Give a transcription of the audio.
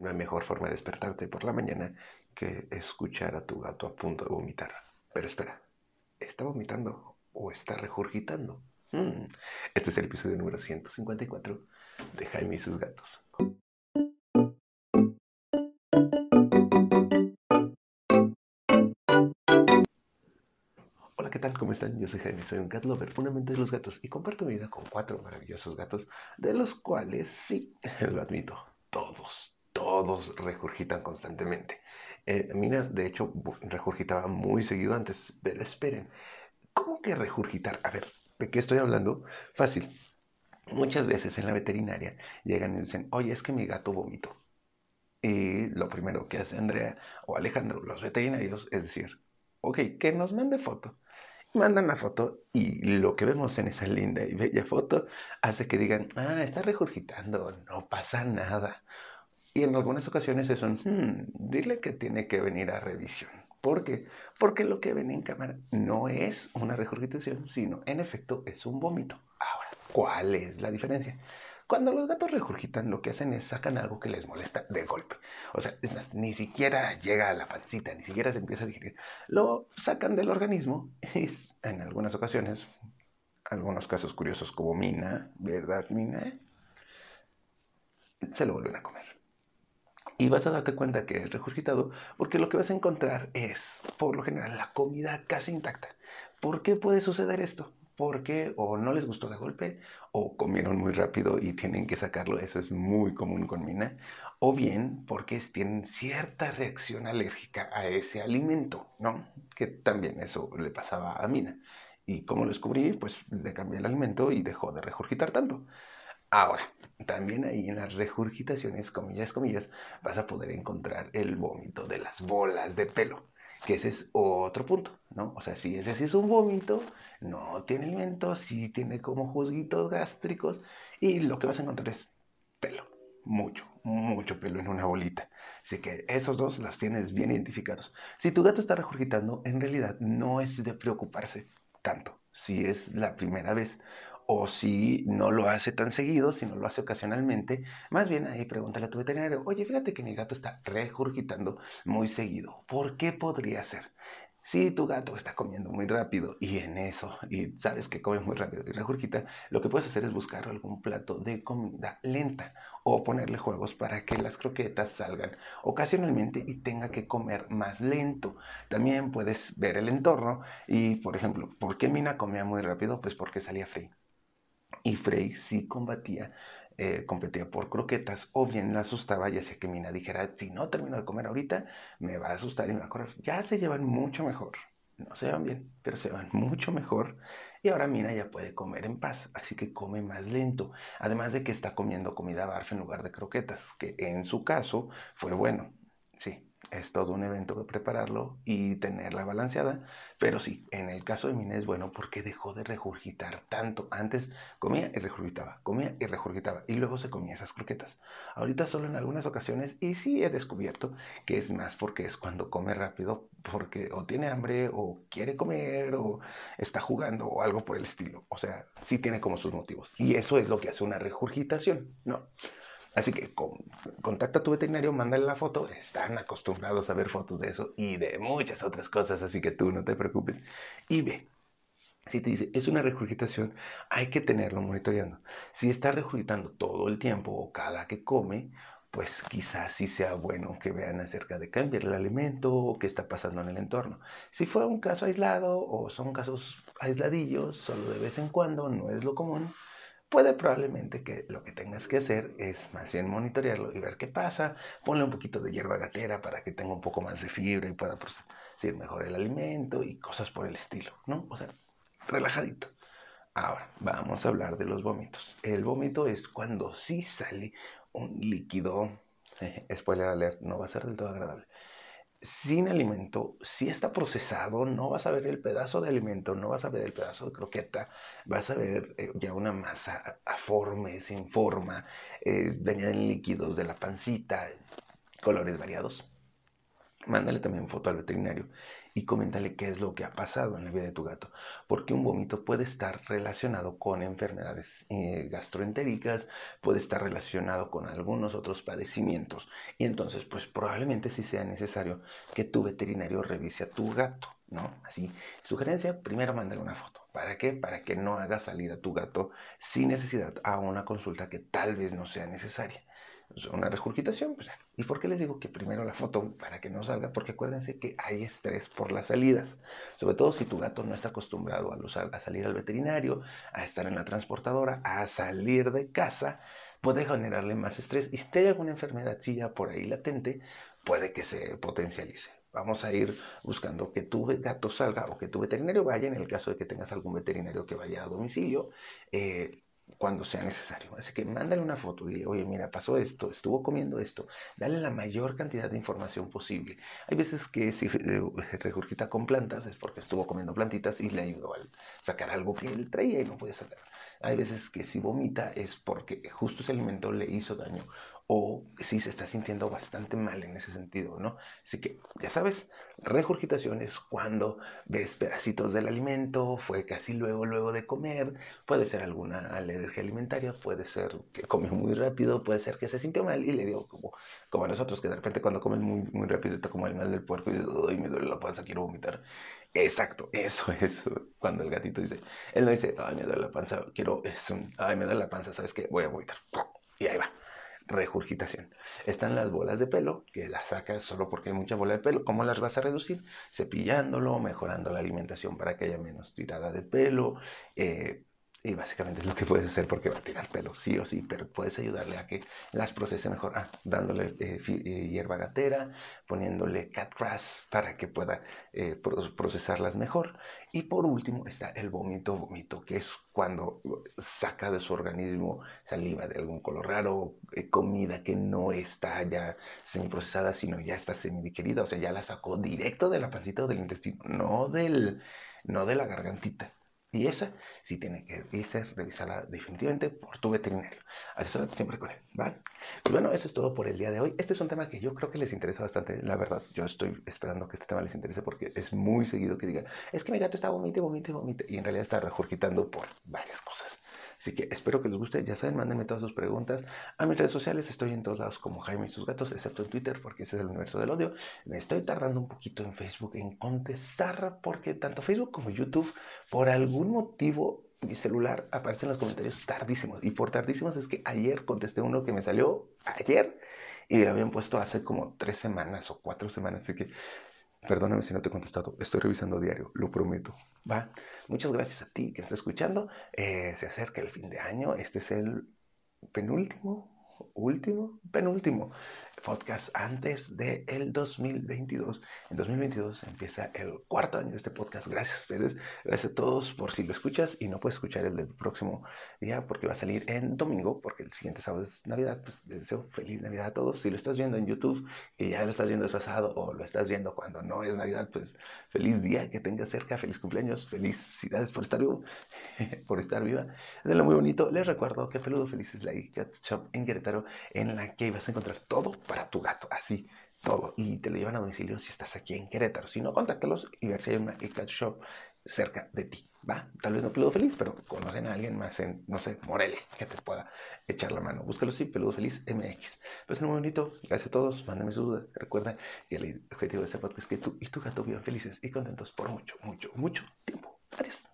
no hay mejor forma de despertarte por la mañana que escuchar a tu gato a punto de vomitar. Pero espera, ¿está vomitando o está regurgitando? Hmm, este es el episodio número 154 de Jaime y sus gatos. Hola, ¿qué tal? ¿Cómo están? Yo soy Jaime, soy un cat lover, fundamental de los gatos y comparto mi vida con cuatro maravillosos gatos, de los cuales sí, lo admito, todos, todos regurgitan constantemente. Eh, Mina, de hecho, regurgitaba muy seguido antes, pero esperen, ¿cómo que regurgitar? A ver, ¿de qué estoy hablando? Fácil. Muchas veces en la veterinaria llegan y dicen, oye, es que mi gato vomitó. Y lo primero que hace Andrea o Alejandro, los veterinarios, es decir, ok, que nos mande foto. Mandan la foto y lo que vemos en esa linda y bella foto hace que digan, ah, está regurgitando, no pasa nada. Y en algunas ocasiones es un, hmm, dile que tiene que venir a revisión. ¿Por qué? Porque lo que ven en cámara no es una regurgitación, sino en efecto es un vómito. Ahora, ¿cuál es la diferencia? Cuando los gatos regurgitan, lo que hacen es sacan algo que les molesta de golpe. O sea, ni siquiera llega a la pancita, ni siquiera se empieza a digerir. Lo sacan del organismo y en algunas ocasiones, algunos casos curiosos como Mina, ¿verdad, Mina? Se lo vuelven a comer. Y vas a darte cuenta que es regurgitado porque lo que vas a encontrar es, por lo general, la comida casi intacta. ¿Por qué puede suceder esto? Porque o no les gustó de golpe, o comieron muy rápido y tienen que sacarlo, eso es muy común con Mina, o bien porque tienen cierta reacción alérgica a ese alimento, ¿no? Que también eso le pasaba a Mina. Y como lo descubrí, pues le cambié el alimento y dejó de regurgitar tanto. Ahora, también ahí en las regurgitaciones, comillas, comillas, vas a poder encontrar el vómito de las bolas de pelo, que ese es otro punto, ¿no? O sea, si ese sí es un vómito, no tiene alimento, sí tiene como juzguitos gástricos y lo que vas a encontrar es pelo, mucho, mucho pelo en una bolita. Así que esos dos los tienes bien identificados. Si tu gato está regurgitando, en realidad no es de preocuparse tanto. Si es la primera vez o si no lo hace tan seguido, si no lo hace ocasionalmente, más bien ahí pregúntale a tu veterinario, oye, fíjate que mi gato está regurgitando muy seguido, ¿por qué podría ser? Si tu gato está comiendo muy rápido y en eso, y sabes que come muy rápido y regurgita, lo que puedes hacer es buscar algún plato de comida lenta o ponerle juegos para que las croquetas salgan ocasionalmente y tenga que comer más lento. También puedes ver el entorno y, por ejemplo, ¿por qué Mina comía muy rápido? Pues porque salía frío y Frey sí combatía, eh, competía por croquetas o bien la asustaba y hacía que Mina dijera, si no termino de comer ahorita, me va a asustar y me va a correr. Ya se llevan mucho mejor. No se llevan bien, pero se van mucho mejor. Y ahora Mina ya puede comer en paz, así que come más lento. Además de que está comiendo comida barf en lugar de croquetas, que en su caso fue bueno. Sí, es todo un evento prepararlo y tenerla balanceada. Pero sí, en el caso de Mina es bueno porque dejó de regurgitar tanto. Antes comía y regurgitaba, comía y regurgitaba y luego se comía esas croquetas. Ahorita solo en algunas ocasiones y sí he descubierto que es más porque es cuando come rápido porque o tiene hambre o quiere comer o está jugando o algo por el estilo. O sea, sí tiene como sus motivos. Y eso es lo que hace una regurgitación, ¿no? Así que contacta a tu veterinario, mándale la foto. Están acostumbrados a ver fotos de eso y de muchas otras cosas, así que tú no te preocupes. Y ve, si te dice es una regurgitación, hay que tenerlo monitoreando. Si está regurgitando todo el tiempo o cada que come, pues quizás sí sea bueno que vean acerca de cambiar el alimento o qué está pasando en el entorno. Si fuera un caso aislado o son casos aisladillos, solo de vez en cuando, no es lo común, puede probablemente que lo que tengas que hacer es más bien monitorearlo y ver qué pasa. Ponle un poquito de hierba gatera para que tenga un poco más de fibra y pueda producir mejor el alimento y cosas por el estilo, ¿no? O sea, relajadito. Ahora, vamos a hablar de los vómitos. El vómito es cuando sí sale un líquido, spoiler alert, no va a ser del todo agradable, sin alimento, si está procesado, no vas a ver el pedazo de alimento, no vas a ver el pedazo de croqueta, vas a ver eh, ya una masa aforme, sin forma, eh, en líquidos de la pancita, colores variados. Mándale también foto al veterinario y coméntale qué es lo que ha pasado en la vida de tu gato, porque un vómito puede estar relacionado con enfermedades eh, gastroentéricas, puede estar relacionado con algunos otros padecimientos y entonces pues probablemente sí sea necesario que tu veterinario revise a tu gato, ¿no? Así, sugerencia, primero mándale una foto. ¿Para qué? Para que no haga salir a tu gato sin necesidad a una consulta que tal vez no sea necesaria una regurgitación. Pues, ¿Y por qué les digo que primero la foto para que no salga? Porque acuérdense que hay estrés por las salidas. Sobre todo si tu gato no está acostumbrado a, salir al veterinario, a estar en la transportadora, a salir de casa, puede generarle más estrés. Y si hay alguna enfermedad ya por ahí latente, puede que se potencialice. Vamos a ir buscando que tu gato salga o que tu veterinario vaya, en el caso de que tengas algún veterinario que vaya a domicilio. Eh, cuando sea necesario. Así que mándale una foto, dile, oye, mira, pasó esto, estuvo comiendo esto. Dale la mayor cantidad de información posible. Hay veces que si regurgita con plantas es porque estuvo comiendo plantitas y le ayudó a sacar algo que él traía y no podía sacar. Hay veces que si vomita es porque justo ese alimento le hizo daño o si se está sintiendo bastante mal en ese sentido, ¿no? Así que, ya sabes, regurgitación es cuando ves pedacitos del alimento, fue casi luego, luego de comer, puede ser alguna alergia alimentaria, puede ser que come muy rápido, puede ser que se sintió mal y le dio como, como a nosotros, que de repente cuando comen muy, muy rápido está como el mal del puerco y dice, me duele la panza, quiero vomitar. Exacto, eso es cuando el gatito dice, él no dice, ay, me duele la panza, quiero, es un, ay, me duele la panza, ¿sabes qué? Voy a vomitar. Están las bolas de pelo, que las sacas solo porque hay mucha bola de pelo. ¿Cómo las vas a reducir? Cepillándolo, mejorando la alimentación para que haya menos tirada de pelo, eh, y básicamente es lo que puedes hacer porque va a tirar pelo, sí o sí, pero puedes ayudarle a que las procese mejor, ah, dándole eh, eh, hierba gatera, poniéndole cat grass para que pueda eh, procesarlas mejor. Y por último está el vómito, vómito, que es cuando saca de su organismo saliva de algún color raro, comida que no está ya semiprocesada, sino ya está semidigerida, o sea, ya la sacó directo de la pancita o del intestino, no, del, no de la gargantita. Y esa sí tiene que ser revisada definitivamente por tu veterinario. Asesórate siempre con él, ¿va? Pues bueno, eso es todo por el día de hoy. Este es un tema que yo creo que les interesa bastante, la verdad. Yo estoy esperando que este tema les interese porque es muy seguido que digan, es que mi gato está vomite, vomite, vomite. Y en realidad está regurgitando por varias cosas. Así que espero que les guste. Ya saben, mándenme todas sus preguntas a mis redes sociales. Estoy en todos lados como Jaime y sus gatos, excepto en Twitter, porque ese es el universo del odio. Me estoy tardando un poquito en Facebook en contestar, porque tanto Facebook como YouTube, por algún motivo, mi celular aparece en los comentarios tardísimos. Y por tardísimos es que ayer contesté uno que me salió ayer y me habían puesto hace como tres semanas o cuatro semanas. Así que Perdóname si no te he contestado. Estoy revisando diario, lo prometo. Va. Muchas gracias a ti que estás escuchando. Eh, se acerca el fin de año. Este es el penúltimo, último, penúltimo podcast antes del el 2022. En 2022 empieza el cuarto año de este podcast. Gracias a ustedes, gracias a todos por si lo escuchas y no puedes escuchar el del próximo día porque va a salir en domingo, porque el siguiente sábado es Navidad. Pues les deseo feliz Navidad a todos. Si lo estás viendo en YouTube y ya lo estás viendo desfasado o lo estás viendo cuando no es Navidad, pues feliz día que tengas cerca, feliz cumpleaños, felicidades por estar vivo, por estar viva. Es lo muy bonito. Les recuerdo que Peludo Feliz es la Cat Shop en Querétaro, en la que vas a encontrar todo para tu gato, así, todo. Y te lo llevan a domicilio si estás aquí en Querétaro. Si no, contáctalos y ver si hay una cat shop cerca de ti, ¿va? Tal vez no Peludo Feliz, pero conocen a alguien más en, no sé, Morelia, que te pueda echar la mano. Búscalo así, Peludo Feliz MX. Pues muy bonito, gracias a todos, mándame su duda. Recuerda que el objetivo de este podcast es que tú y tu gato vivan felices y contentos por mucho, mucho, mucho tiempo. Adiós.